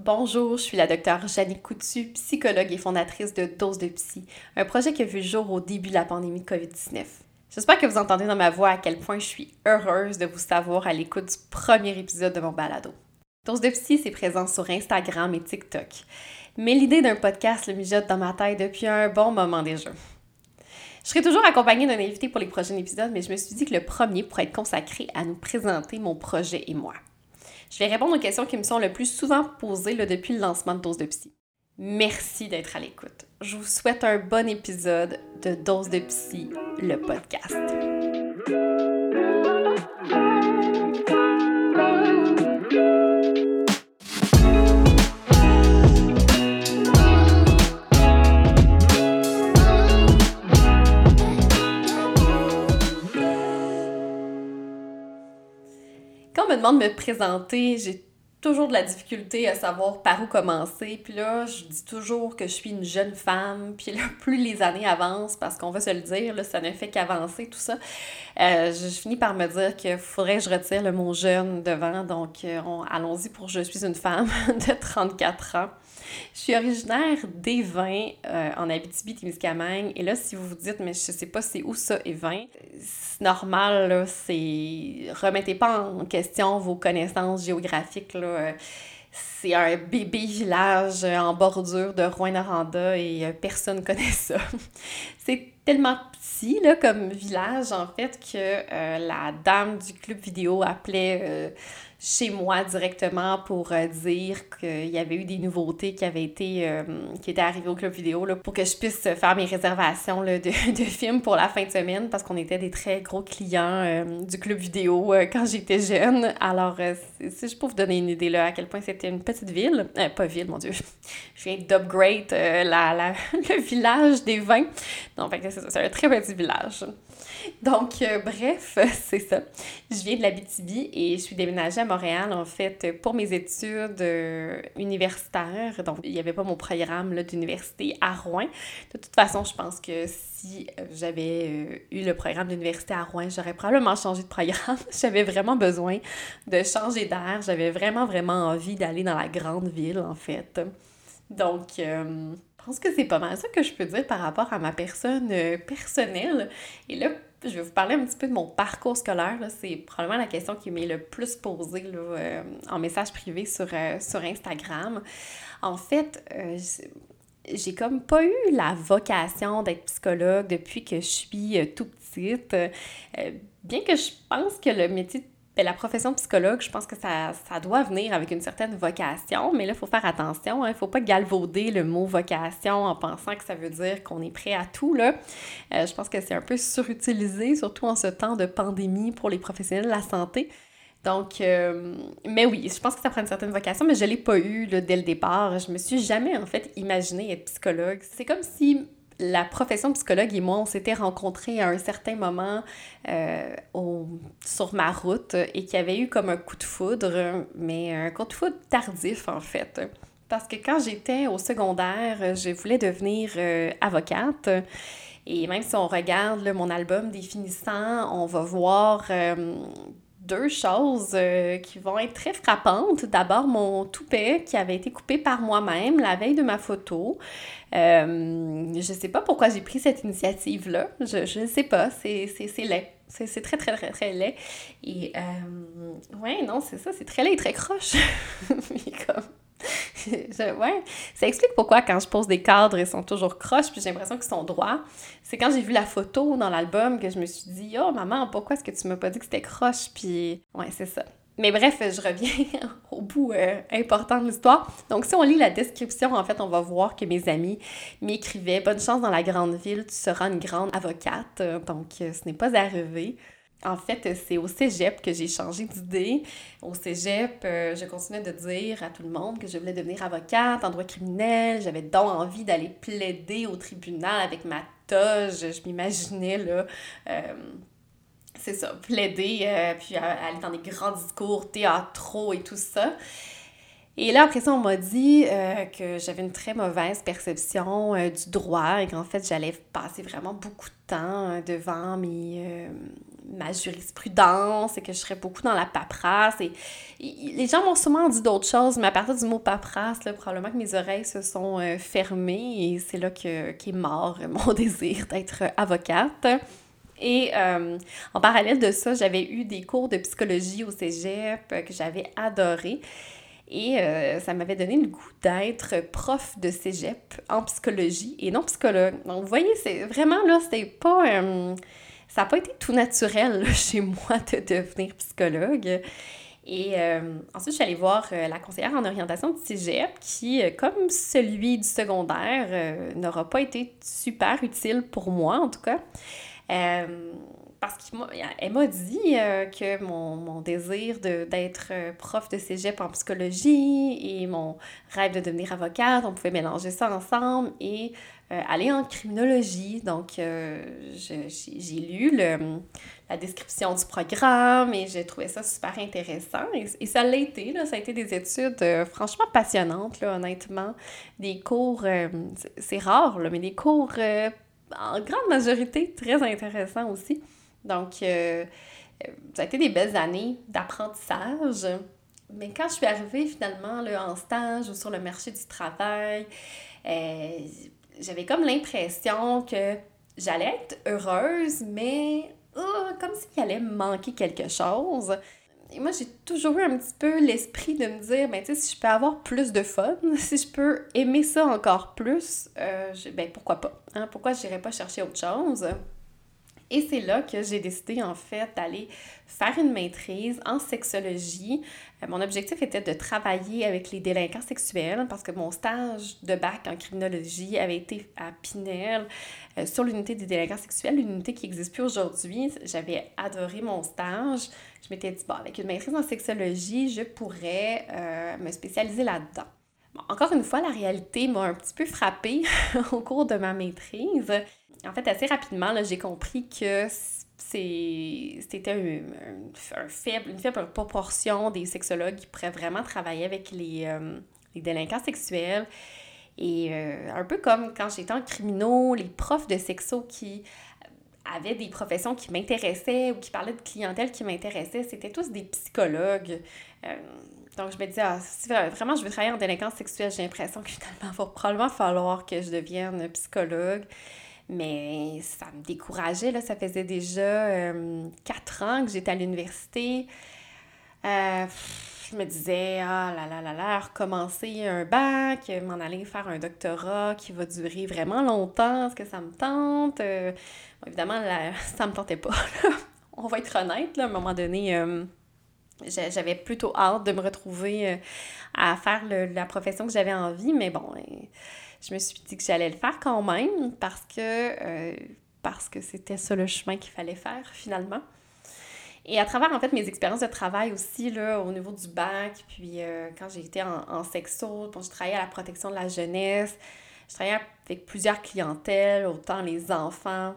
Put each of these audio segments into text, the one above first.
Bonjour, je suis la docteure Janine Coutu, psychologue et fondatrice de Dose de Psy, un projet qui a vu le jour au début de la pandémie de COVID-19. J'espère que vous entendez dans ma voix à quel point je suis heureuse de vous savoir à l'écoute du premier épisode de mon balado. Dose de Psy, c'est présent sur Instagram et TikTok. Mais l'idée d'un podcast le mijote dans ma tête depuis un bon moment déjà. Je serai toujours accompagnée d'un invité pour les prochains épisodes, mais je me suis dit que le premier pourrait être consacré à nous présenter mon projet et moi. Je vais répondre aux questions qui me sont le plus souvent posées depuis le lancement de Dose de Psy. Merci d'être à l'écoute. Je vous souhaite un bon épisode de Dose de Psy, le podcast. Me demande de me présenter, j'ai toujours de la difficulté à savoir par où commencer. Puis là, je dis toujours que je suis une jeune femme. Puis là, plus les années avancent, parce qu'on va se le dire, là, ça ne fait qu'avancer tout ça, euh, je, finis par me dire qu'il faudrait que je retire le mot jeune devant. Donc, euh, allons-y pour je suis une femme de 34 ans. Je suis originaire d'Évin, euh, en Abitibi-Témiscamingue. Et là, si vous vous dites, mais je sais pas c'est où ça, Évin, c'est normal, là, c'est... Remettez pas en question vos connaissances géographiques, là. C'est un bébé village en bordure de Rouen-Noranda et euh, personne connaît ça. c'est tellement petit là, comme village, en fait, que euh, la dame du club vidéo appelait chez moi directement pour euh, dire qu'il y avait eu des nouveautés qui avaient été euh, qui étaient arrivées au club vidéo là, pour que je puisse faire mes réservations là, de, de, films pour la fin de semaine parce qu'on était des très gros clients euh, du club vidéo quand j'étais jeune. Alors si je peux vous donner une idée là à quel point c'était une petite ville, pas ville mon dieu, je viens d'upgrade la, la, le village des vins. Donc c'est un très petit village. Donc, euh, bref, c'est ça. Je viens de l'Abitibi et je suis déménagée à Montréal, en fait, pour mes études euh, universitaires. Donc, il n'y avait pas mon programme d'université à Rouen. De toute façon, je pense que si euh, j'avais eu le programme d'université à Rouen, j'aurais probablement changé de programme. j'avais vraiment besoin de changer d'air. J'avais vraiment, vraiment envie d'aller dans la grande ville, en fait. Donc, je pense que c'est pas mal ça que je peux dire par rapport à ma personne personnelle. Et là, je vais vous parler un petit peu de mon parcours scolaire. C'est probablement la question qui m'est le plus posée euh, en message privé sur, euh, sur Instagram. En fait, euh, j'ai comme pas eu la vocation d'être psychologue depuis que je suis tout petite. bien que je pense que le métier de ben, la profession psychologue, je pense que ça, doit venir avec une certaine vocation, mais là, il faut faire attention. Il hein, ne faut pas galvauder le mot vocation en pensant que ça veut dire qu'on est prêt à tout. Là. Euh, je pense que c'est un peu surutilisé, surtout en ce temps de pandémie pour les professionnels de la santé. Donc, euh, mais oui, je pense que ça prend une certaine vocation, mais je ne l'ai pas eu dès le départ. Je me suis jamais, en fait, imaginé être psychologue. C'est comme si la profession psychologue et moi, on s'était rencontrés à un certain moment euh, sur ma route et qu'il y avait eu comme un coup de foudre, mais un coup de foudre tardif en fait. Parce que quand j'étais au secondaire, je voulais devenir euh, avocate. Et même si on regarde mon album définissant, on va voir euh, deux choses euh, qui vont être très frappantes. D'abord, mon toupet qui avait été coupé par moi-même la veille de ma photo. Euh, je sais pas pourquoi j'ai pris cette initiative-là. Je ne sais pas. C'est laid. C'est très, très, très, très laid. Et, euh, ouais, non, c'est ça. C'est très laid et très croche. comme ouais, ça explique pourquoi quand je pose des cadres, ils sont toujours croches, puis j'ai l'impression qu'ils sont droits. C'est quand j'ai vu la photo dans l'album que je me suis dit, oh maman, pourquoi est-ce que tu m'as pas dit que c'était croche? Puis ouais, c'est ça. Mais bref, je reviens au bout euh, important de l'histoire. Donc, si on lit la description, en fait, on va voir que mes amis m'écrivaient Bonne chance dans la grande ville, tu seras une grande avocate. Donc, euh, ce n'est pas arrivé. En fait, c'est au cégep que j'ai changé d'idée. Au cégep, euh, je continuais de dire à tout le monde que je voulais devenir avocate en droit criminel. J'avais donc envie d'aller plaider au tribunal avec ma toge. Je m'imaginais, là, euh, c'est ça, plaider, euh, puis aller dans des grands discours théâtraux et tout ça. Et là, après ça, on m'a dit que j'avais une très mauvaise perception du droit et qu'en fait, j'allais passer vraiment beaucoup de temps devant mes ma jurisprudence et que je serais beaucoup dans la paperasse. Et, les gens m'ont sûrement dit d'autres choses, mais à partir du mot paperasse, là, probablement que mes oreilles se sont euh, fermées et c'est là que, qu'est mort mon désir d'être avocate. Et euh, en parallèle de ça, j'avais eu des cours de psychologie au cégep que j'avais adoré. Et euh, ça m'avait donné le goût d'être prof de cégep en psychologie et non psychologue. Donc, vous voyez, c'est vraiment là, c'était pas. Euh, ça n'a pas été tout naturel chez moi de devenir psychologue. Et ensuite, je suis allée voir la conseillère en orientation de cégep qui, comme celui du secondaire, n'aura pas été super utile pour moi en tout cas. Euh, parce qu'elle m'a dit euh, que mon, mon désir d'être euh, prof de cégep en psychologie et mon rêve de devenir avocate, on pouvait mélanger ça ensemble et aller en criminologie. Donc, j'ai lu le, la description du programme et j'ai trouvé ça super intéressant. Et, ça l'a été, là, ça a été des études franchement passionnantes, là, honnêtement. Des cours, c'est rare, là, mais des cours en grande majorité très intéressant aussi. Donc, euh, ça a été des belles années d'apprentissage. Mais quand je suis arrivée finalement là, en stage ou sur le marché du travail, euh, j'avais comme l'impression que j'allais être heureuse, mais oh, comme s'il allait me manquer quelque chose. Et moi, j'ai toujours eu un petit peu l'esprit de me dire, ben, tu sais, si je peux avoir plus de fun, si je peux aimer ça encore plus, euh, ben, pourquoi pas? Hein? Pourquoi je n'irais pas chercher autre chose? Et c'est là que j'ai décidé en fait d'aller faire une maîtrise en sexologie. Euh, mon objectif était de travailler avec les délinquants sexuels parce que mon stage de bac en criminologie avait été à Pinel euh, sur l'unité des délinquants sexuels, l'unité qui n'existe plus aujourd'hui. J'avais adoré mon stage. Je m'étais dit, bon, avec une maîtrise en sexologie, je pourrais euh, me spécialiser là-dedans. encore une fois, la réalité m'a un petit peu frappée au cours de ma maîtrise en fait, assez rapidement, j'ai compris que c'était un, faible, une faible proportion des sexologues qui pourraient vraiment travailler avec les, euh, délinquants sexuels. Et euh, un peu comme quand j'étais en criminaux, les profs de sexo qui avaient des professions qui m'intéressaient ou qui parlaient de clientèle qui m'intéressait, c'était tous des psychologues. Euh, donc, je me disais, ah, si vraiment je veux travailler en délinquance sexuelle, j'ai l'impression que finalement, il va probablement falloir que je devienne psychologue. Mais ça me décourageait, là. Ça faisait déjà euh, quatre ans que j'étais à l'université. Euh, je me disais, ah là là là là, recommencer un bac, m'en aller faire un doctorat qui va durer vraiment longtemps, est-ce que ça me tente? Euh, évidemment, là, ça me tentait pas. On va être honnête, là, à un moment donné, j'avais plutôt hâte de me retrouver à faire la profession que j'avais envie, mais bon je me suis dit que j'allais le faire quand même parce que, euh, parce que c'était ça le chemin qu'il fallait faire finalement. Et à travers, en fait, mes expériences de travail aussi, là, au niveau du bac, puis euh, quand j'ai été en, sexo, je travaillais à la protection de la jeunesse, je travaillais avec plusieurs clientèles, autant les enfants,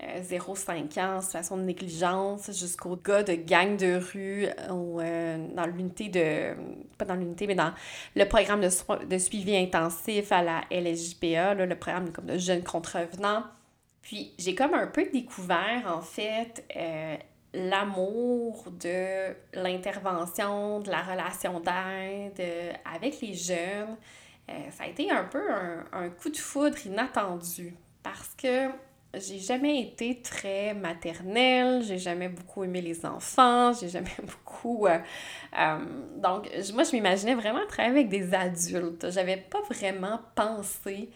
0-5 euh, ans, situation de négligence, jusqu'au gars de gang de rue euh, ou euh, dans l'unité de. pas dans l'unité, mais dans le programme de, suivi intensif à la LSJPA, le programme comme de jeunes contrevenants. Puis j'ai comme un peu découvert, en fait, l'amour de l'intervention, de la relation d'aide avec les jeunes. ça a été un peu un coup de foudre inattendu parce que j'ai jamais été très maternelle, j'ai jamais beaucoup aimé les enfants, j'ai jamais beaucoup. Euh, euh, donc, moi, je m'imaginais vraiment travailler avec des adultes. J'avais pas vraiment pensé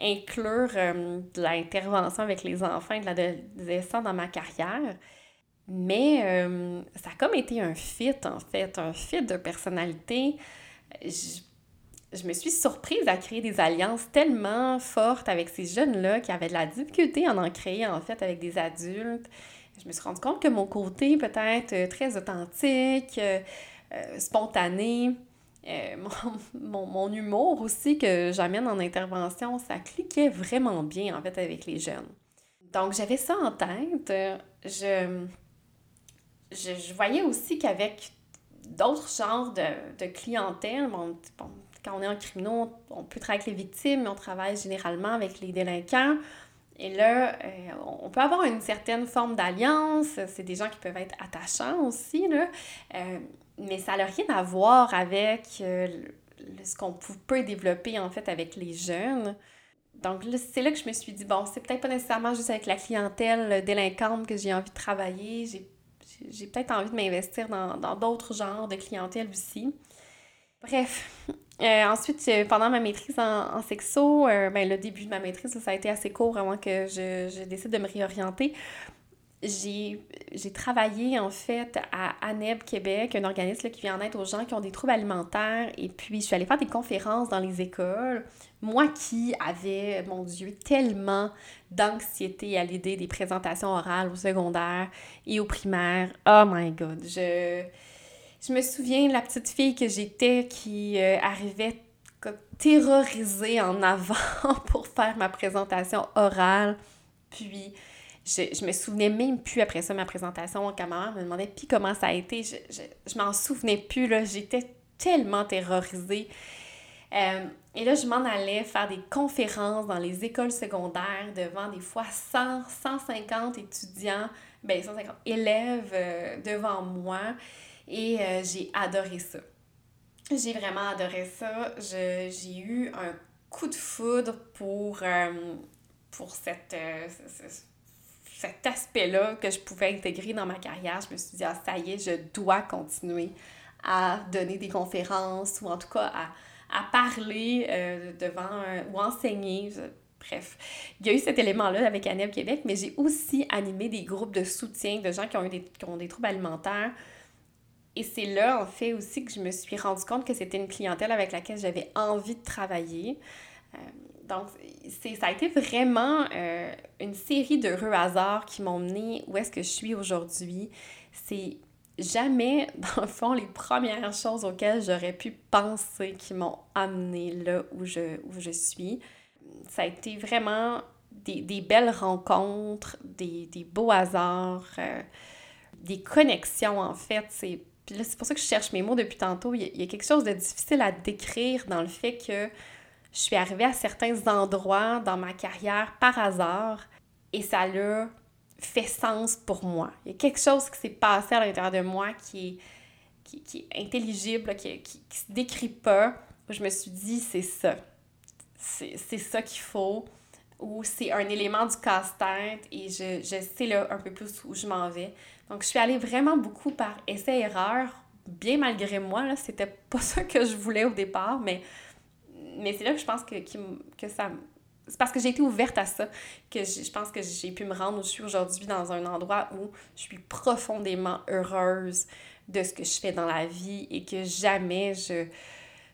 inclure euh, de l'intervention avec les enfants et de l'adolescent dans ma carrière. Mais ça a comme été un fit, en fait, un fit de personnalité je me suis surprise à créer des alliances tellement fortes avec ces jeunes-là qui avaient de la difficulté à en créer en fait avec des adultes. Je me suis rendu compte que mon côté peut-être euh, très authentique, euh, euh, spontané, mon, mon, humour aussi que j'amène en intervention, ça cliquait vraiment bien en fait avec les jeunes. Donc j'avais ça en tête. Je, je, voyais aussi qu'avec d'autres genres de, de clientèle, quand on est en criminel, on peut travailler avec les victimes, mais on travaille généralement avec les délinquants. Et là, on peut avoir une certaine forme d'alliance. C'est des gens qui peuvent être attachants aussi, là. mais ça n'a rien à voir avec ce qu'on peut développer, en fait, avec les jeunes. Donc c'est là que je me suis dit, bon, c'est peut-être pas nécessairement juste avec la clientèle délinquante que j'ai envie de travailler. J'ai peut-être envie de m'investir dans d'autres genres de clientèle aussi. Bref. Euh, ensuite, euh, pendant ma maîtrise en, en sexo, euh, ben, le début de ma maîtrise, ça a été assez court avant que je, je décide de me réorienter j'ai travaillé en fait à ANEB Québec, un organisme qui vient en aide aux gens qui ont des troubles alimentaires. Et puis, je suis allée faire des conférences dans les écoles. Moi qui avais, mon Dieu, tellement d'anxiété à l'idée des présentations orales au secondaire et au primaire. Oh my God! Je, je me souviens de la petite fille que j'étais qui euh, arrivait terrorisée en avant pour faire ma présentation orale. Puis, je, je me souvenais même plus après ça, ma présentation, quand ma mère me demandait puis comment ça a été. Je, je, je m'en souvenais plus, là. J'étais tellement terrorisée. Euh, et là, je m'en allais faire des conférences dans les écoles secondaires devant des fois 100, 150 étudiants, ben 150 élèves euh, devant moi. Et euh, j'ai adoré ça. J'ai vraiment adoré ça. J'ai eu un coup de foudre pour, pour cette, cet aspect-là que je pouvais intégrer dans ma carrière, je me suis dit, ah, ça y est, je dois continuer à donner des conférences ou en tout cas à, à parler euh, devant ou enseigner. bref, il y a eu cet élément-là avec ANEB Québec, mais j'ai aussi animé des groupes de soutien de gens qui ont eu des, qui ont des troubles alimentaires. Et c'est là, en fait, aussi que je me suis rendu compte que c'était une clientèle avec laquelle j'avais envie de travailler. Euh, donc, ça a été vraiment euh, une série d'heureux hasards qui m'ont mené où est-ce que je suis aujourd'hui. C'est jamais, dans le fond, les premières choses auxquelles j'aurais pu penser qui m'ont amené là où je, où je suis. Ça a été vraiment des, des belles rencontres, des, des beaux hasards, euh, des connexions en fait. C'est c'est pour ça que je cherche mes mots depuis tantôt. Il y, a, quelque chose de difficile à décrire dans le fait que je suis arrivée à certains endroits dans ma carrière par hasard et ça a fait sens pour moi. Il y a quelque chose qui s'est passé à l'intérieur de moi qui est, qui, est intelligible, qui, qui, se décrit pas. je me suis dit, c'est ça. C'est ça qu'il faut. Ou c'est un élément du casse-tête et je, je sais là un peu plus où je m'en vais. Donc, je suis allée vraiment beaucoup par essai-erreur, bien malgré moi. Là, c'était pas ça que je voulais au départ, mais mais c'est là que je pense que, que ça. C'est parce que j'ai été ouverte à ça que je pense que j'ai pu me rendre où je suis aujourd'hui dans un endroit où je suis profondément heureuse de ce que je fais dans la vie et que jamais je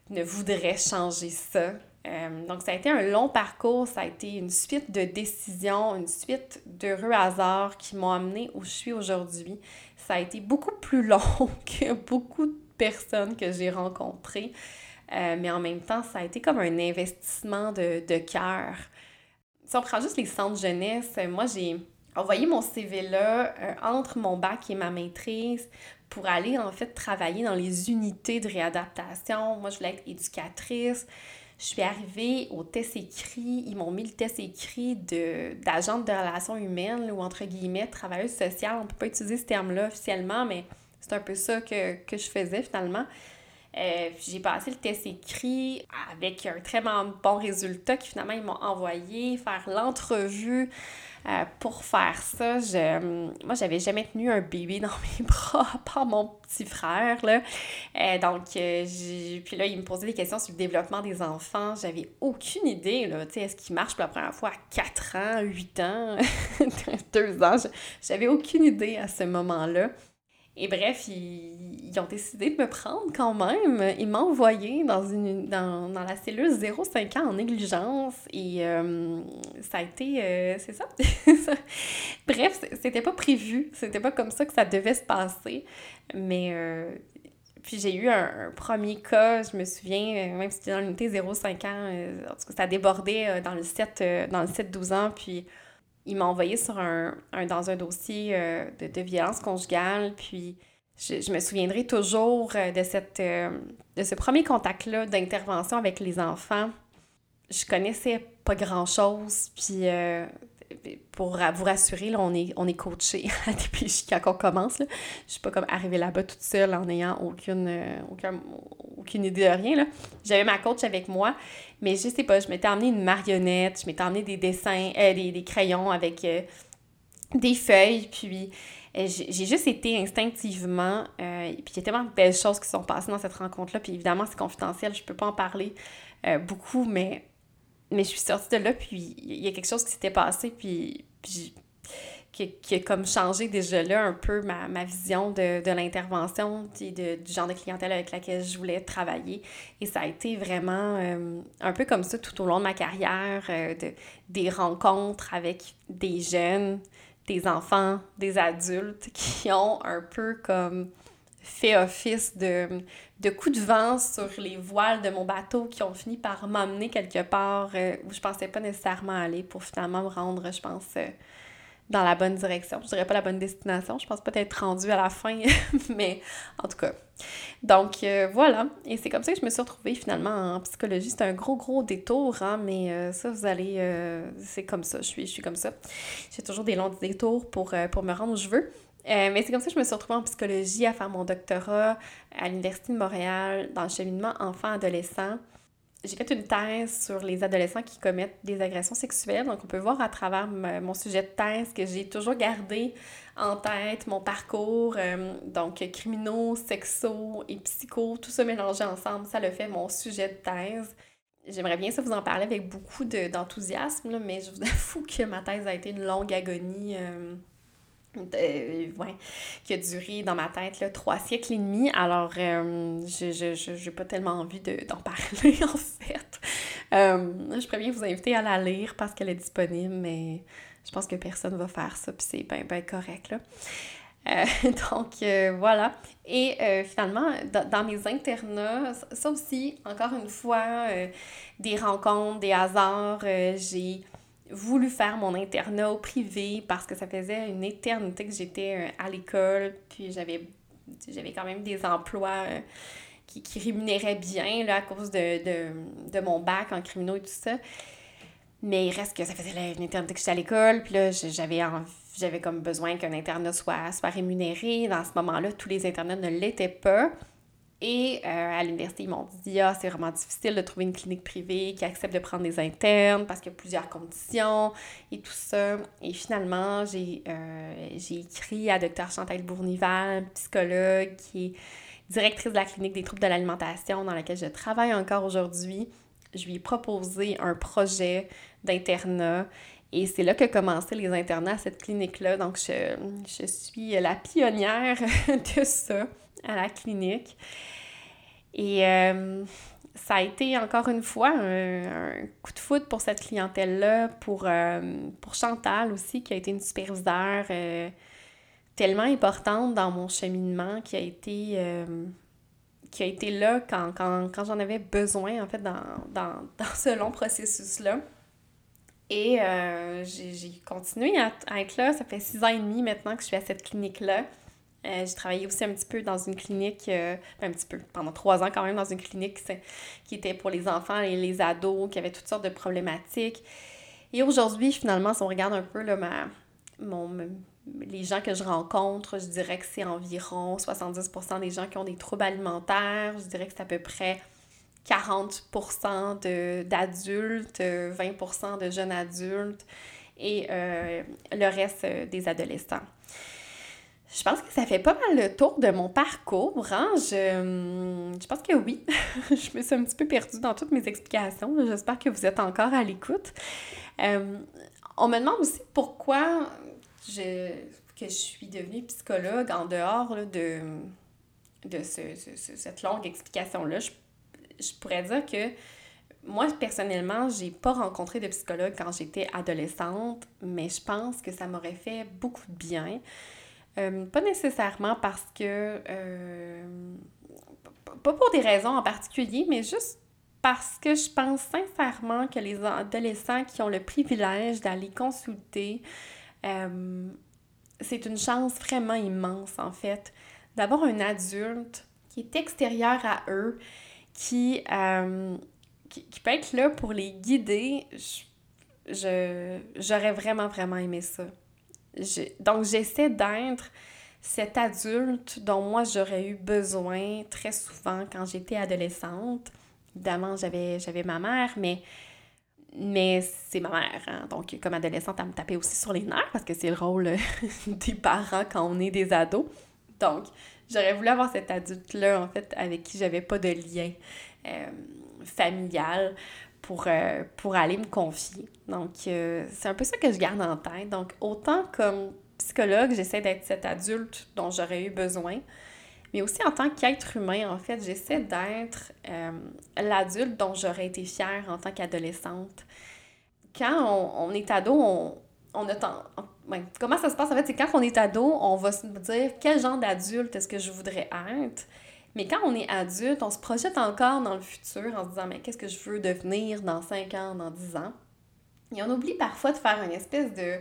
ne voudrais changer ça. Euh, donc, ça a été un long parcours, ça a été une suite de décisions, une suite d'heureux hasards qui m'ont amené où je suis aujourd'hui. Ça a été beaucoup plus long que beaucoup de personnes que j'ai rencontrées. Euh, mais en même temps, ça a été comme un investissement de, de cœur. Si on prend juste les centres jeunesse, moi, j'ai envoyé mon CV là euh, entre mon bac et ma maîtrise pour aller en fait travailler dans les unités de réadaptation. Moi, je voulais être éducatrice. Je suis arrivée au test écrit. Ils m'ont mis le test écrit d'agente de, relations humaines ou entre guillemets travailleuse sociale. On ne peut pas utiliser ce terme-là officiellement, mais c'est un peu ça que, que je faisais finalement. Euh, j'ai passé le test écrit avec un très bon résultat qui finalement ils m'ont envoyé faire l'entrevue euh, pour faire ça. Je, moi, j'avais jamais tenu un bébé dans mes bras par mon petit frère. Là. Euh, donc, puis là, il me posait des questions sur le développement des enfants. J'avais aucune idée. Là, est-ce qu'il marche pour la première fois à 4 ans, 8 ans, 2 ans? J'avais aucune idée à ce moment-là. Et bref, ils, ont décidé de me prendre quand même. Ils m'ont envoyé dans, une, dans, dans la cellule 0,5 ans en négligence. Et euh, ça a été... Euh, c'est ça. bref, c'était pas prévu. C'était pas comme ça que ça devait se passer. Mais... Euh, puis j'ai eu un, premier cas, je me souviens, même si c'était dans l'unité 0,5 ans, en tout cas, ça débordait dans le 7, dans le 7-12 ans. Puis il m'a envoyé dans un dossier euh, de, violence conjugale. Puis je, me souviendrai toujours euh, euh, de ce premier contact-là d'intervention avec les enfants. Je connaissais pas grand-chose. Puis pour vous rassurer, là, on est, on est coaché à quand on commence. Là. Je suis pas comme arrivée là-bas toute seule en n'ayant aucune, euh, aucune idée de rien. J'avais ma coach avec moi, mais je sais pas, je m'étais emmené une marionnette, je m'étais emmené des dessins, euh, des, crayons avec euh, des feuilles, puis j'ai juste été instinctivement, puis il y a tellement de belles choses qui sont passées dans cette rencontre-là, puis évidemment c'est confidentiel, je peux pas en parler beaucoup, mais mais je suis sortie de là, puis il y a quelque chose qui s'était passé, puis, puis qui, a comme changé déjà là un peu ma, vision de, de l'intervention, du genre de clientèle avec laquelle je voulais travailler. Et ça a été vraiment euh, un peu comme ça tout au long de ma carrière, euh, de, des rencontres avec des jeunes, des enfants, des adultes qui ont un peu comme fait office de, de coups de vent sur les voiles de mon bateau qui ont fini par m'amener quelque part euh, où je pensais pas nécessairement aller pour finalement me rendre, je pense, euh, dans la bonne direction. Je dirais pas la bonne destination, je pense pas être rendue à la fin, mais en tout cas. Donc euh, voilà, et c'est comme ça que je me suis retrouvée finalement en psychologie. C'est un gros, gros détour, hein, mais ça, vous allez... c'est comme ça, je suis, je suis comme ça. J'ai toujours des longs détours pour, pour me rendre où je veux. Euh, mais c'est comme ça que je me suis retrouvée en psychologie à faire mon doctorat à l'Université de Montréal dans le cheminement enfant-adolescent. J'ai fait une thèse sur les adolescents qui commettent des agressions sexuelles. Donc, on peut voir à travers mon sujet de thèse que j'ai toujours gardé en tête mon parcours. Euh, donc, criminaux, sexo et psycho, tout ça mélangé ensemble, ça le fait mon sujet de thèse. J'aimerais bien ça vous en parler avec beaucoup d'enthousiasme, mais je vous avoue que ma thèse a été une longue agonie. Euh, euh, qui a duré dans ma tête trois siècles et demi. Alors, euh, je n'ai pas tellement envie d'en parler, en fait. Euh, je pourrais bien vous inviter à la lire parce qu'elle est disponible, mais je pense que personne va faire ça, puis c'est bien, bien correct, là. donc, voilà. Et finalement, dans, mes internats, ça aussi, encore une fois, des rencontres, des hasards, j'ai voulu faire mon internat au privé parce que ça faisait une éternité que j'étais euh, à l'école, puis j'avais j'avais quand même des emplois euh, qui, qui, rémunéraient bien là, à cause de, mon bac en criminaux et tout ça. Mais il reste que ça faisait une éternité que j'étais à l'école, puis là, j'avais j'avais comme besoin qu'un internat soit, soit rémunéré. Dans ce moment-là, tous les internats ne l'étaient pas. Et euh, à l'université, ils m'ont dit Ah, c'est vraiment difficile de trouver une clinique privée qui accepte de prendre des internes parce qu'il y a plusieurs conditions et tout ça. Et finalement, j'ai euh, écrit à Dr. Chantal Bournival, psychologue, qui est directrice de la clinique des troubles de l'alimentation dans laquelle je travaille encore aujourd'hui. Je lui ai proposé un projet d'internat et c'est là que commencé les internats à cette clinique-là. Donc, je, je suis la pionnière de ça à la clinique. Et euh, ça a été encore une fois un, coup de foot pour cette clientèle-là, pour, euh, pour Chantal aussi, qui a été une superviseure euh, tellement importante dans mon cheminement, qui a été, qui a été là quand, quand, j'en avais besoin, en fait, dans, dans, dans ce long processus-là. Et j'ai continué à, être là. Ça fait six ans et demi maintenant que je suis à cette clinique-là. Euh, j'ai travaillé aussi un petit peu dans une clinique, euh, un petit peu, pendant trois ans quand même, dans une clinique qui était pour les enfants et les ados, qui avait toutes sortes de problématiques. Et aujourd'hui, finalement, si on regarde un peu là, mon, les gens que je rencontre, je dirais que c'est environ 70% des gens qui ont des troubles alimentaires. Je dirais que c'est à peu près 40% d'adultes, 20% de jeunes adultes et euh, le reste des adolescents. Je pense que ça fait pas mal le tour de mon parcours. Hein? Je, je pense que oui. je me suis un petit peu perdue dans toutes mes explications. J'espère que vous êtes encore à l'écoute. Euh, on me demande aussi pourquoi je, que je suis devenue psychologue en dehors de, de ce, cette longue explication-là. Je, je pourrais dire que moi, personnellement, j'ai pas rencontré de psychologue quand j'étais adolescente, mais je pense que ça m'aurait fait beaucoup de bien. Euh, pas nécessairement parce que... Euh, pas pour des raisons en particulier, mais juste parce que je pense sincèrement que les adolescents qui ont le privilège d'aller consulter, euh, c'est une chance vraiment immense en fait d'avoir un adulte qui est extérieur à eux, qui, qui, peut être là pour les guider. j'aurais vraiment, vraiment aimé ça. Donc, j'essaie d'être cet adulte dont moi j'aurais eu besoin très souvent quand j'étais adolescente. Évidemment, j'avais, j'avais ma mère, mais, mais c'est ma mère. Hein. Donc, comme adolescente, elle me tapait aussi sur les nerfs parce que c'est le rôle des parents quand on est des ados. Donc, j'aurais voulu avoir cet adulte-là, en fait, avec qui j'avais pas de lien euh, familial pour, euh, pour aller me confier. Donc, euh, c'est un peu ça que je garde en tête. Donc, autant comme psychologue, j'essaie d'être cet adulte dont j'aurais eu besoin, mais aussi en tant qu'être humain, en fait, j'essaie d'être l'adulte dont j'aurais été fière en tant qu'adolescente. Quand on, est ado, on, on tant, comment ça se passe en fait, c'est quand on est ado, on va se dire quel genre d'adulte est-ce que je voudrais être? Mais quand on est adulte, on se projette encore dans le futur en se disant mais qu'est-ce que je veux devenir dans 5 ans, dans 10 ans? Et on oublie parfois de faire une espèce de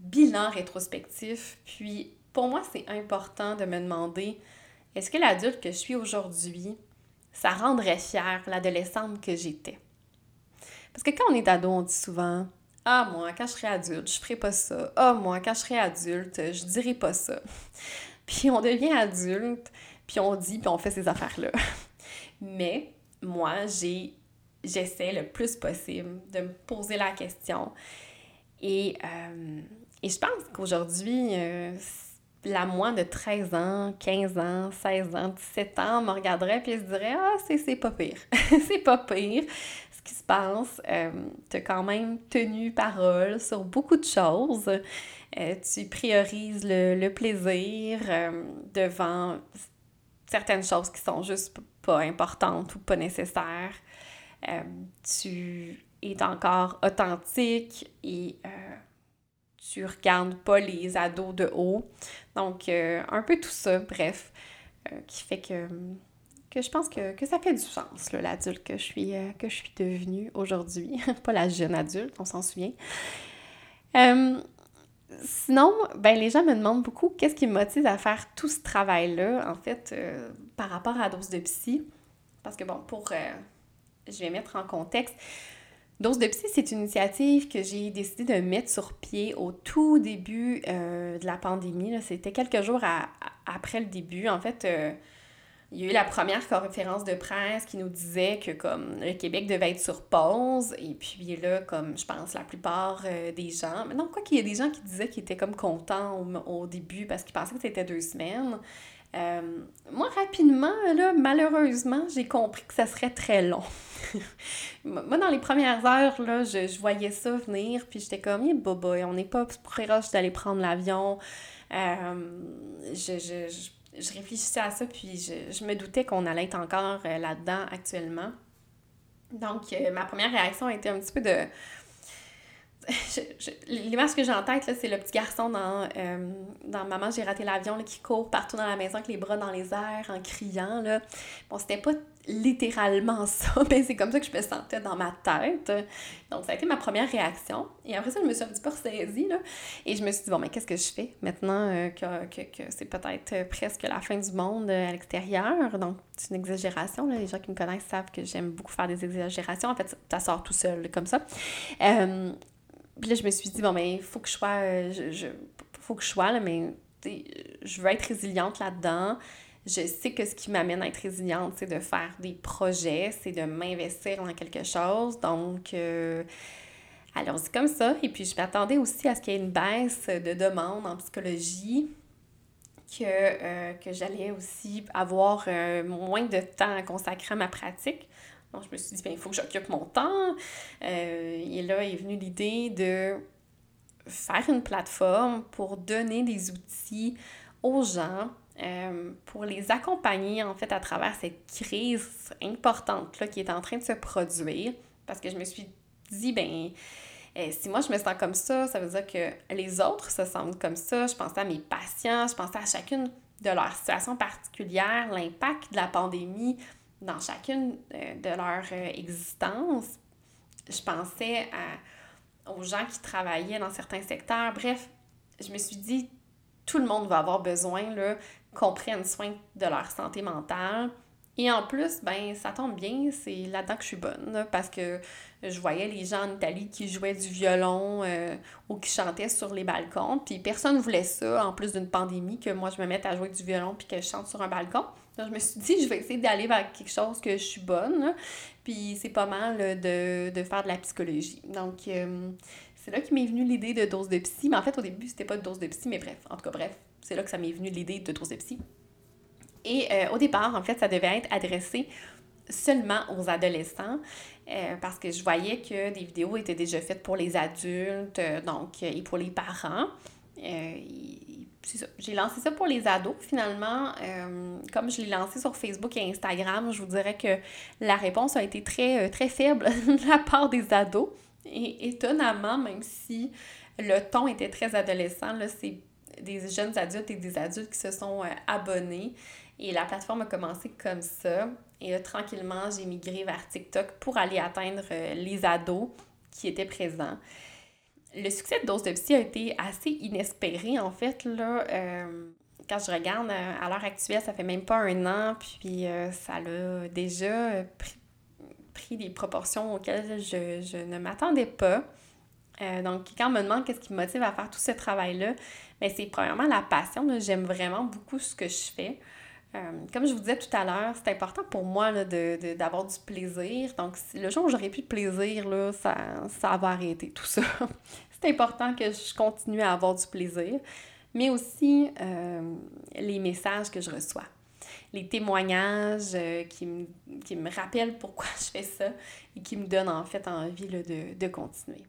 bilan rétrospectif. Puis pour moi, c'est important de me demander est-ce que l'adulte que je suis aujourd'hui, ça rendrait fière l'adolescente que j'étais? Parce que quand on est ado, on dit souvent ah, moi, quand je serai adulte, je ferai pas ça. Ah, moi, quand je serai adulte, je dirai pas ça. Puis on devient adulte, puis on dit, puis on fait ces affaires-là. Mais moi, j'ai j'essaie le plus possible de me poser la question. Et, euh, et je pense qu'aujourd'hui, euh, la moi de 13 ans, 15 ans, 16 ans, 17 ans me regarderait puis se dirait Ah, c'est pas pire. c'est pas pire qui se passe. Euh, tu as quand même tenu parole sur beaucoup de choses. Euh, tu priorises le, plaisir euh, devant certaines choses qui sont juste pas importantes ou pas nécessaires. tu es encore authentique et tu regardes pas les ados de haut. Donc, un peu tout ça, bref, qui fait que je pense que, ça fait du sens, l'adulte que je suis, euh, que je suis devenue aujourd'hui. Pas la jeune adulte, on s'en souvient. Euh, sinon, ben, les gens me demandent beaucoup qu'est-ce qui me motive à faire tout ce travail-là, en fait, euh, par rapport à Dose de Psy. Parce que, bon, pour... je vais mettre en contexte. Dose de Psy, c'est une initiative que j'ai décidé de mettre sur pied au tout début de la pandémie. C'était quelques jours après le début. En fait, il y a eu la première conférence de presse qui nous disait que comme le Québec devait être sur pause. Et puis là comme je pense la plupart euh, des gens mais non quoi qu'il y ait des gens qui disaient qu'ils étaient comme contents au, début parce qu'ils pensaient que c'était deux semaines. Euh, moi rapidement là malheureusement j'ai compris que ça serait très long. Moi dans les premières heures là je, voyais ça venir puis j'étais comme bobo on n'est pas proche d'aller prendre l'avion. Euh, je, je je réfléchissais à ça, puis je, me doutais qu'on allait être encore euh, là-dedans actuellement. Donc, euh, ma première réaction a été un petit peu de l'image que j'ai en tête, c'est le petit garçon dans, euh, dans Maman, j'ai raté l'avion qui court partout dans la maison avec les bras dans les airs en criant. Là. Bon, c'était pas littéralement ça, mais c'est comme ça que je me sentais dans ma tête. Donc, ça a été ma première réaction. Et après ça, je me suis un petit peu ressaisie. Là, et je me suis dit, bon, mais qu'est-ce que je fais maintenant euh, que, que, que c'est peut-être presque la fin du monde euh, à l'extérieur? Donc, c'est une exagération. Là. Les gens qui me connaissent savent que j'aime beaucoup faire des exagérations. En fait, ça sort tout seul, comme ça. Puis là, je me suis dit, bon, mais il faut que je sois. Euh, je, faut que je sois, là, mais je veux être résiliente là-dedans. Je sais que ce qui m'amène à être résiliente, c'est de faire des projets, c'est de m'investir dans quelque chose. Donc, euh, allons-y comme ça. Et puis, je m'attendais aussi à ce qu'il y ait une baisse de demande en psychologie, que, euh, que j'allais aussi avoir moins de temps à consacrer à ma pratique. Donc, je me suis dit, bien, il faut que j'occupe mon temps. Euh, et là est venue l'idée de faire une plateforme pour donner des outils aux gens, euh, pour les accompagner en fait à travers cette crise importante-là qui est en train de se produire. Parce que je me suis dit, ben euh, si moi je me sens comme ça, ça veut dire que les autres se sentent comme ça. Je pensais à mes patients, je pensais à chacune de leurs situations particulières, l'impact de la pandémie dans chacune euh, de leur existence. Je pensais aux gens qui travaillaient dans certains secteurs. Bref, je me suis dit, tout le monde va avoir besoin qu'on prenne soin de leur santé mentale. Et en plus, ben ça tombe bien, c'est là-dedans que je suis bonne, parce que je voyais les gens en Italie qui jouaient du violon euh, ou qui chantaient sur les balcons, puis personne ne voulait ça, en plus d'une pandémie, que moi je me mette à jouer du violon puis que je chante sur un balcon. Donc je me suis dit, je vais essayer d'aller vers quelque chose que je suis bonne, puis c'est pas mal de, faire de la psychologie. Donc euh, c'est là que m'est venue l'idée de dose de psy, mais en fait au début c'était pas de dose de psy, mais bref, en tout cas bref, c'est là que ça m'est venu l'idée de psy. Et euh, au départ, en fait, ça devait être adressé seulement aux adolescents euh, parce que je voyais que des vidéos étaient déjà faites pour les adultes euh, donc et pour les parents. J'ai lancé ça pour les ados finalement. comme je l'ai lancé sur Facebook et Instagram, je vous dirais que la réponse a été très, très faible de la part des ados. Et étonnamment, même si le ton était très adolescent, c'est des jeunes adultes et des adultes qui se sont abonnés. Et la plateforme a commencé comme ça. Et tranquillement, j'ai migré vers TikTok pour aller atteindre euh, les ados qui étaient présents. Le succès de Dose de Psy a été assez inespéré, en fait. Là, euh, quand je regarde euh, à l'heure actuelle, ça fait même pas un an, puis ça a déjà pris, des proportions auxquelles je, ne m'attendais pas. Donc, quand on me demande qu'est-ce qui me motive à faire tout ce travail-là, ben, c'est premièrement la passion. J'aime vraiment beaucoup ce que je fais. Euh, comme je vous disais tout à l'heure, c'est important pour moi d'avoir du plaisir. Donc, le jour où j'aurai plus de plaisir, là, ça, ça va arrêter tout ça. c'est important que je continue à avoir du plaisir, mais aussi euh, les messages que je reçois, les témoignages euh, qui, me, qui, me, rappellent pourquoi je fais ça et qui me donnent en fait envie de, de continuer.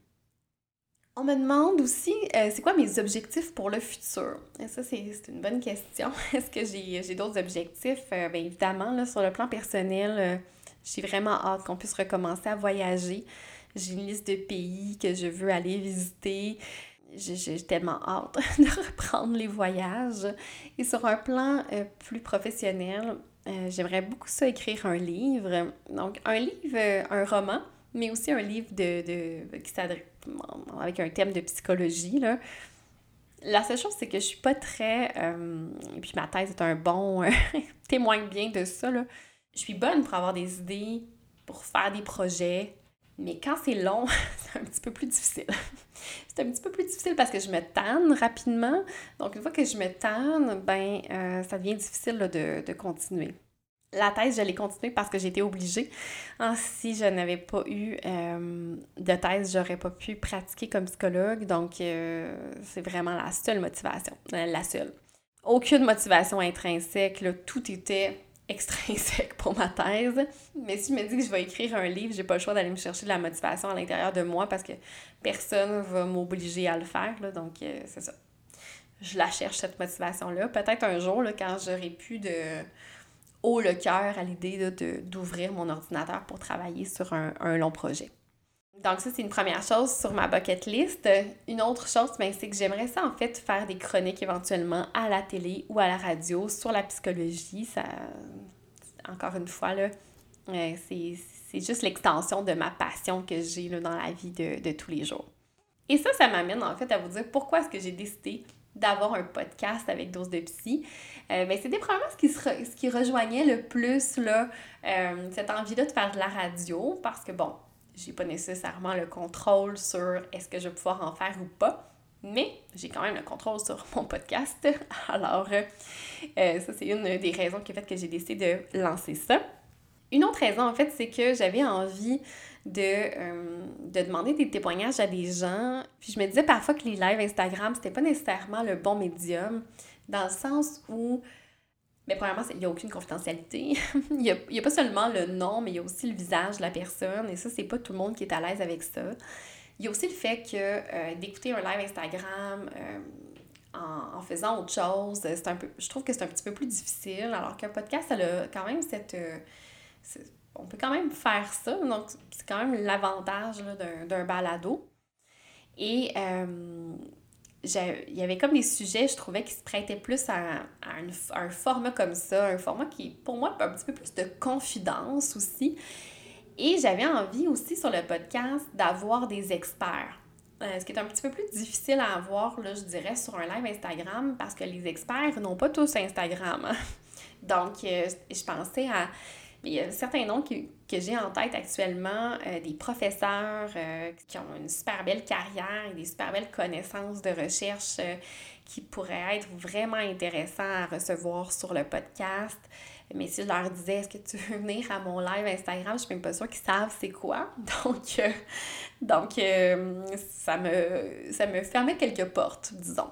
On me demande aussi, euh, c'est quoi mes objectifs pour le futur? Et ça, c'est une bonne question. Est-ce que j'ai d'autres objectifs? Euh, bien évidemment, là, sur le plan personnel, euh, j'ai vraiment hâte qu'on puisse recommencer à voyager. J'ai une liste de pays que je veux aller visiter. J'ai tellement hâte de reprendre les voyages. Et sur un plan plus professionnel, j'aimerais beaucoup ça écrire un livre. Donc, un livre, un roman, mais aussi un livre de, de qui s'adresse avec un thème de psychologie. Là. La seule chose, c'est que je suis pas très. Euh, et puis ma thèse est un bon. Témoigne bien de ça. Là. Je suis bonne pour avoir des idées, pour faire des projets, mais quand c'est long, c'est un petit peu plus difficile. c'est un petit peu plus difficile parce que je me tanne rapidement. Donc, une fois que je me tanne, ben, euh, ça devient difficile de, de continuer. La thèse, je l'ai continuée parce que j'étais obligée. Ah, si je n'avais pas eu euh, de thèse, j'aurais pas pu pratiquer comme psychologue. Donc, euh, c'est vraiment la seule motivation. Euh, la seule. Aucune motivation intrinsèque. Tout était extrinsèque pour ma thèse. Mais si je me dis que je vais écrire un livre, j'ai pas le choix d'aller me chercher de la motivation à l'intérieur de moi parce que personne va m'obliger à le faire. Donc, c'est ça. Je la cherche, cette motivation-là. Peut-être un jour, là, quand j'aurai plus de le cœur à l'idée d'ouvrir mon ordinateur pour travailler sur un, long projet. Donc ça, c'est une première chose sur ma bucket list. Une autre chose, ben, c'est que j'aimerais ça, en fait, faire des chroniques éventuellement à la télé ou à la radio sur la psychologie. Ça, encore une fois, euh, c'est juste l'extension de ma passion que j'ai dans la vie de, de tous les jours. Et ça, ça m'amène en fait à vous dire pourquoi est-ce que j'ai décidé d'avoir un podcast avec Dose de Psy. Euh, ben, c'était probablement ce qui, ce qui rejoignait le plus là, euh, cette envie-là de faire de la radio parce que, bon, j'ai pas nécessairement le contrôle sur est-ce que je vais pouvoir en faire ou pas. Mais j'ai quand même le contrôle sur mon podcast. Alors, euh, ça, c'est une des raisons qui a fait que j'ai décidé de lancer ça. Une autre raison, en fait, c'est que j'avais envie de, euh, de demander des témoignages à des gens. Puis je me disais parfois que les lives Instagram, c'était pas nécessairement le bon médium, dans le sens où, mais premièrement, il n'y a aucune confidentialité. il n'y a, pas seulement le nom, mais il y a aussi le visage de la personne, et ça, c'est pas tout le monde qui est à l'aise avec ça. Il y a aussi le fait que euh, d'écouter un live Instagram euh, en, faisant autre chose, c'est un peu, je trouve que c'est un petit peu plus difficile, alors qu'un podcast, ça a quand même cette on peut quand même faire ça. Donc, c'est quand même l'avantage d'un balado. Et euh, il y avait comme des sujets, je trouvais, qui se prêtaient plus à, un, format comme ça, un format qui, pour moi, un petit peu plus de confidence aussi. Et j'avais envie aussi sur le podcast d'avoir des experts. Euh, ce qui est un petit peu plus difficile à avoir, là, je dirais, sur un live Instagram, parce que les experts n'ont pas tous Instagram. Hein. Donc, euh, je pensais à il y a certains noms que, que j'ai en tête actuellement, euh, des professeurs euh, qui ont une super belle carrière et des super belles connaissances de recherche euh, qui pourraient être vraiment intéressants à recevoir sur le podcast. Mais si je leur disais, est-ce que tu veux venir à mon live Instagram, je suis même pas sûre qu'ils savent c'est quoi. Donc, donc ça, me, ça me fermait quelques portes, disons.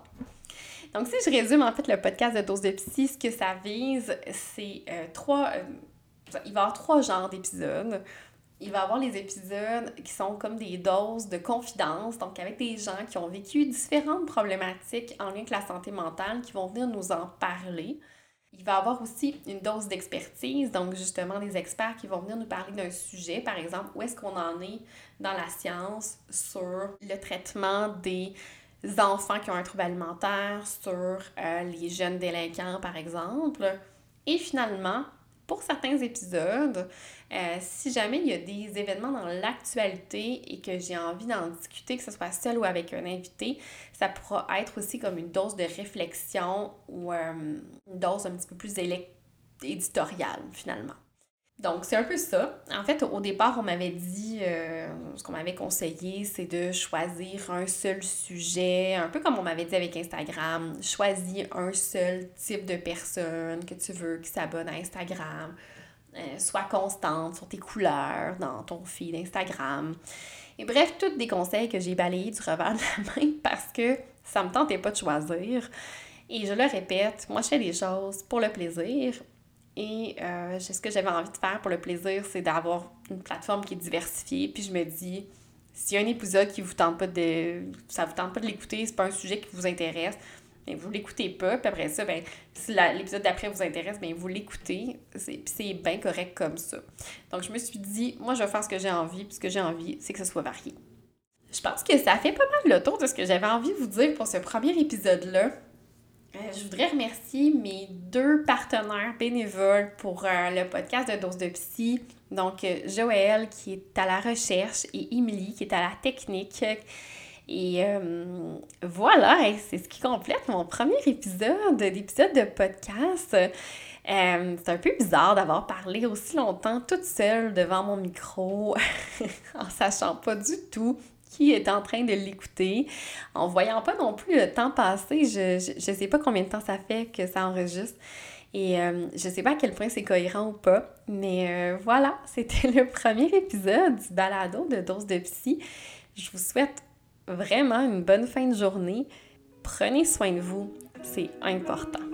Donc, si je résume en fait le podcast de Dose de Psy, ce que ça vise, c'est trois il va y avoir trois genres d'épisodes. Il va y avoir les épisodes qui sont comme des doses de confidence, donc avec des gens qui ont vécu différentes problématiques en lien avec la santé mentale, qui vont venir nous en parler. Il va y avoir aussi une dose d'expertise, donc justement des experts qui vont venir nous parler d'un sujet, par exemple, où est-ce qu'on en est dans la science sur le traitement des enfants qui ont un trouble alimentaire, sur euh, les jeunes délinquants, par exemple. Et finalement, pour certains épisodes, euh, si jamais il y a des événements dans l'actualité et que j'ai envie d'en discuter, que ce soit seul ou avec un invité, ça pourra être aussi comme une dose de réflexion ou euh, une dose un petit peu plus éditoriale finalement. Donc, c'est un peu ça. En fait, au départ, on m'avait dit, euh, ce qu'on m'avait conseillé, c'est de choisir un seul sujet, un peu comme on m'avait dit avec Instagram. Choisis un seul type de personne que tu veux qui s'abonne à Instagram. Euh, sois constante sur tes couleurs dans ton feed Instagram. Et bref, tous des conseils que j'ai balayés du revers de la main parce que ça me tentait pas de choisir. Et je le répète, moi je fais des choses pour le plaisir et euh, ce que j'avais envie de faire pour le plaisir, c'est d'avoir une plateforme qui est diversifiée. Puis je me dis, s'il y a un épisode qui vous tente pas de. ça vous tente pas de l'écouter, c'est pas un sujet qui vous intéresse, mais vous l'écoutez pas. Puis après ça, ben, si l'épisode d'après vous intéresse, ben vous l'écoutez. Puis c'est bien correct comme ça. Donc je me suis dit, moi je vais faire ce que j'ai envie, puis ce que j'ai envie, c'est que ce soit varié. Je pense que ça fait pas mal le tour de ce que j'avais envie de vous dire pour ce premier épisode-là. Euh, je voudrais remercier mes deux partenaires bénévoles pour euh, le podcast de Dose de Psy. Donc, euh, Joël qui est à la recherche et Emily qui est à la technique. Et voilà, c'est ce qui complète mon premier épisode, d'épisode de podcast. c'est un peu bizarre d'avoir parlé aussi longtemps toute seule devant mon micro en sachant pas du tout qui est en train de l'écouter, en voyant pas non plus le temps passer. Je, sais pas combien de temps ça fait que ça enregistre. Et euh, je sais pas à quel point c'est cohérent ou pas, mais euh, voilà, c'était le premier épisode du balado de Dose de Psy. Je vous souhaite vraiment une bonne fin de journée. Prenez soin de vous, c'est important.